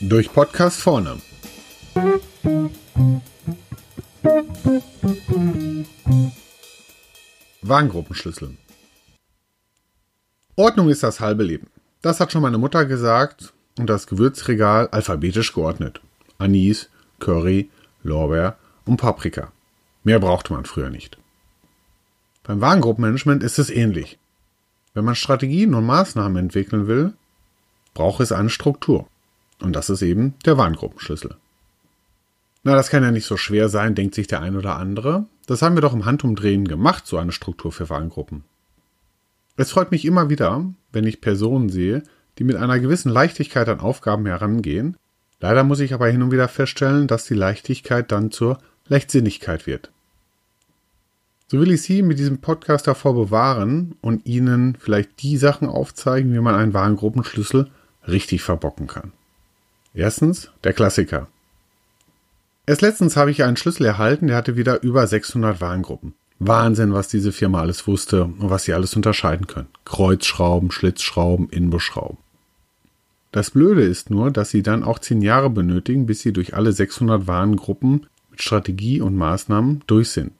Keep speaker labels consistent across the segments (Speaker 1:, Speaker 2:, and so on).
Speaker 1: Durch Podcast vorne. Warengruppenschlüssel. Ordnung ist das halbe Leben. Das hat schon meine Mutter gesagt und das Gewürzregal alphabetisch geordnet. Anis, Curry, Lorbeer und Paprika. Mehr brauchte man früher nicht. Beim Warengruppenmanagement ist es ähnlich. Wenn man Strategien und Maßnahmen entwickeln will, braucht es eine Struktur. Und das ist eben der Warengruppenschlüssel. Na, das kann ja nicht so schwer sein, denkt sich der ein oder andere. Das haben wir doch im Handumdrehen gemacht, so eine Struktur für Warengruppen. Es freut mich immer wieder, wenn ich Personen sehe, die mit einer gewissen Leichtigkeit an Aufgaben herangehen. Leider muss ich aber hin und wieder feststellen, dass die Leichtigkeit dann zur Leichtsinnigkeit wird. So will ich Sie mit diesem Podcast davor bewahren und Ihnen vielleicht die Sachen aufzeigen, wie man einen Warengruppenschlüssel richtig verbocken kann. Erstens der Klassiker. Erst letztens habe ich einen Schlüssel erhalten, der hatte wieder über 600 Warengruppen. Wahnsinn, was diese Firma alles wusste und was sie alles unterscheiden können. Kreuzschrauben, Schlitzschrauben, Inbeschrauben. Das Blöde ist nur, dass sie dann auch 10 Jahre benötigen, bis sie durch alle 600 Warengruppen mit Strategie und Maßnahmen durch sind.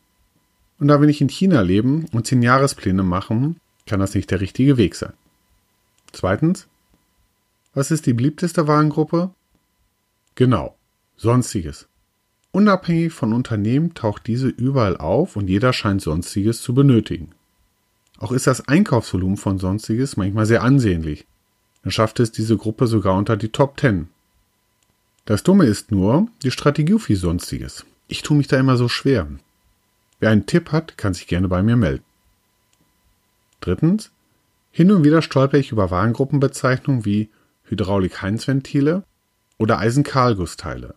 Speaker 1: Und da wir nicht in China leben und 10 Jahrespläne machen, kann das nicht der richtige Weg sein. Zweitens, was ist die beliebteste Warengruppe? Genau, Sonstiges. Unabhängig von Unternehmen taucht diese überall auf und jeder scheint Sonstiges zu benötigen. Auch ist das Einkaufsvolumen von Sonstiges manchmal sehr ansehnlich. Dann schafft es diese Gruppe sogar unter die Top 10. Das Dumme ist nur die Strategie für Sonstiges. Ich tue mich da immer so schwer. Wer einen Tipp hat, kann sich gerne bei mir melden. Drittens. Hin und wieder stolper ich über Warengruppenbezeichnungen wie Hydraulik-Heinz-Ventile oder Eisenkahlgussteile.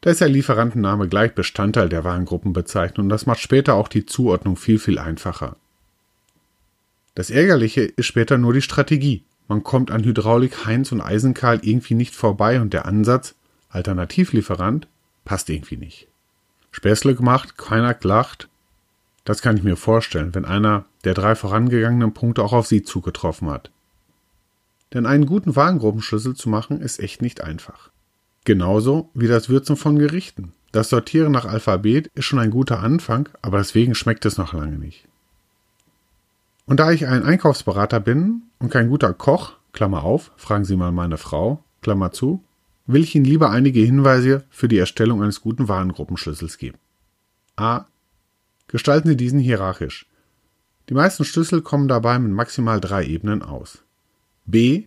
Speaker 1: Da ist der Lieferantenname gleich Bestandteil der Warengruppenbezeichnung und das macht später auch die Zuordnung viel, viel einfacher. Das Ärgerliche ist später nur die Strategie. Man kommt an Hydraulik, Heinz und Eisenkahl irgendwie nicht vorbei und der Ansatz, Alternativlieferant, passt irgendwie nicht. Späßle gemacht, keiner gelacht. Das kann ich mir vorstellen, wenn einer der drei vorangegangenen Punkte auch auf Sie zugetroffen hat. Denn einen guten Warengruppenschlüssel zu machen, ist echt nicht einfach. Genauso wie das Würzen von Gerichten. Das Sortieren nach Alphabet ist schon ein guter Anfang, aber deswegen schmeckt es noch lange nicht. Und da ich ein Einkaufsberater bin und kein guter Koch, Klammer auf, fragen Sie mal meine Frau, Klammer zu, will ich Ihnen lieber einige Hinweise für die Erstellung eines guten Warengruppenschlüssels geben. A. Gestalten Sie diesen hierarchisch. Die meisten Schlüssel kommen dabei mit maximal drei Ebenen aus. B.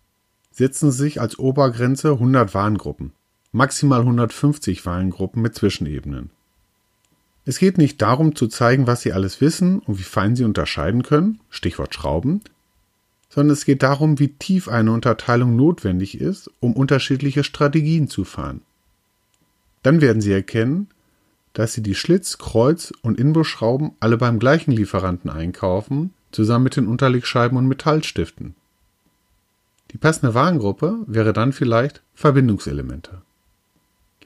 Speaker 1: Setzen Sie sich als Obergrenze 100 Warengruppen maximal 150 Warengruppen mit Zwischenebenen. Es geht nicht darum zu zeigen, was Sie alles wissen und wie fein Sie unterscheiden können, Stichwort Schrauben, sondern es geht darum, wie tief eine Unterteilung notwendig ist, um unterschiedliche Strategien zu fahren. Dann werden Sie erkennen, dass Sie die Schlitz-, Kreuz- und Inbusschrauben alle beim gleichen Lieferanten einkaufen, zusammen mit den Unterlegscheiben und Metallstiften. Die passende Warengruppe wäre dann vielleicht Verbindungselemente.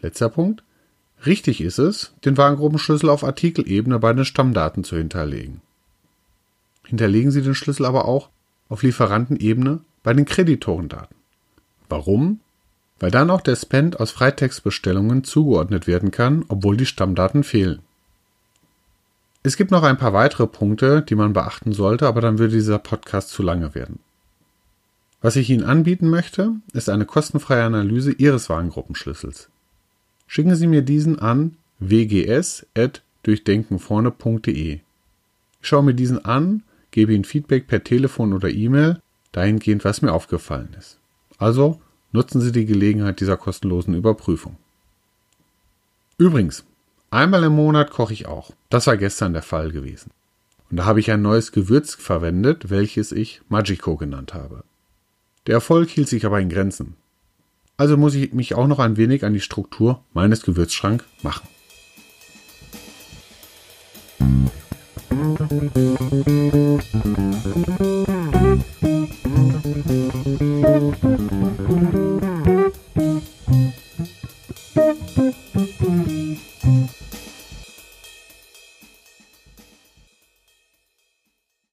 Speaker 1: Letzter Punkt. Richtig ist es, den Warengruppenschlüssel auf Artikelebene bei den Stammdaten zu hinterlegen. Hinterlegen Sie den Schlüssel aber auch auf Lieferantenebene bei den Kreditorendaten. Warum? Weil dann auch der Spend aus Freitextbestellungen zugeordnet werden kann, obwohl die Stammdaten fehlen. Es gibt noch ein paar weitere Punkte, die man beachten sollte, aber dann würde dieser Podcast zu lange werden. Was ich Ihnen anbieten möchte, ist eine kostenfreie Analyse Ihres Warengruppenschlüssels. Schicken Sie mir diesen an wgs.durchdenkenvorne.de. Ich schaue mir diesen an, gebe Ihnen Feedback per Telefon oder E-Mail, dahingehend, was mir aufgefallen ist. Also nutzen Sie die Gelegenheit dieser kostenlosen Überprüfung. Übrigens, einmal im Monat koche ich auch. Das war gestern der Fall gewesen. Und da habe ich ein neues Gewürz verwendet, welches ich Magico genannt habe. Der Erfolg hielt sich aber in Grenzen. Also muss ich mich auch noch ein wenig an die Struktur meines Gewürzschrank machen. Thank you.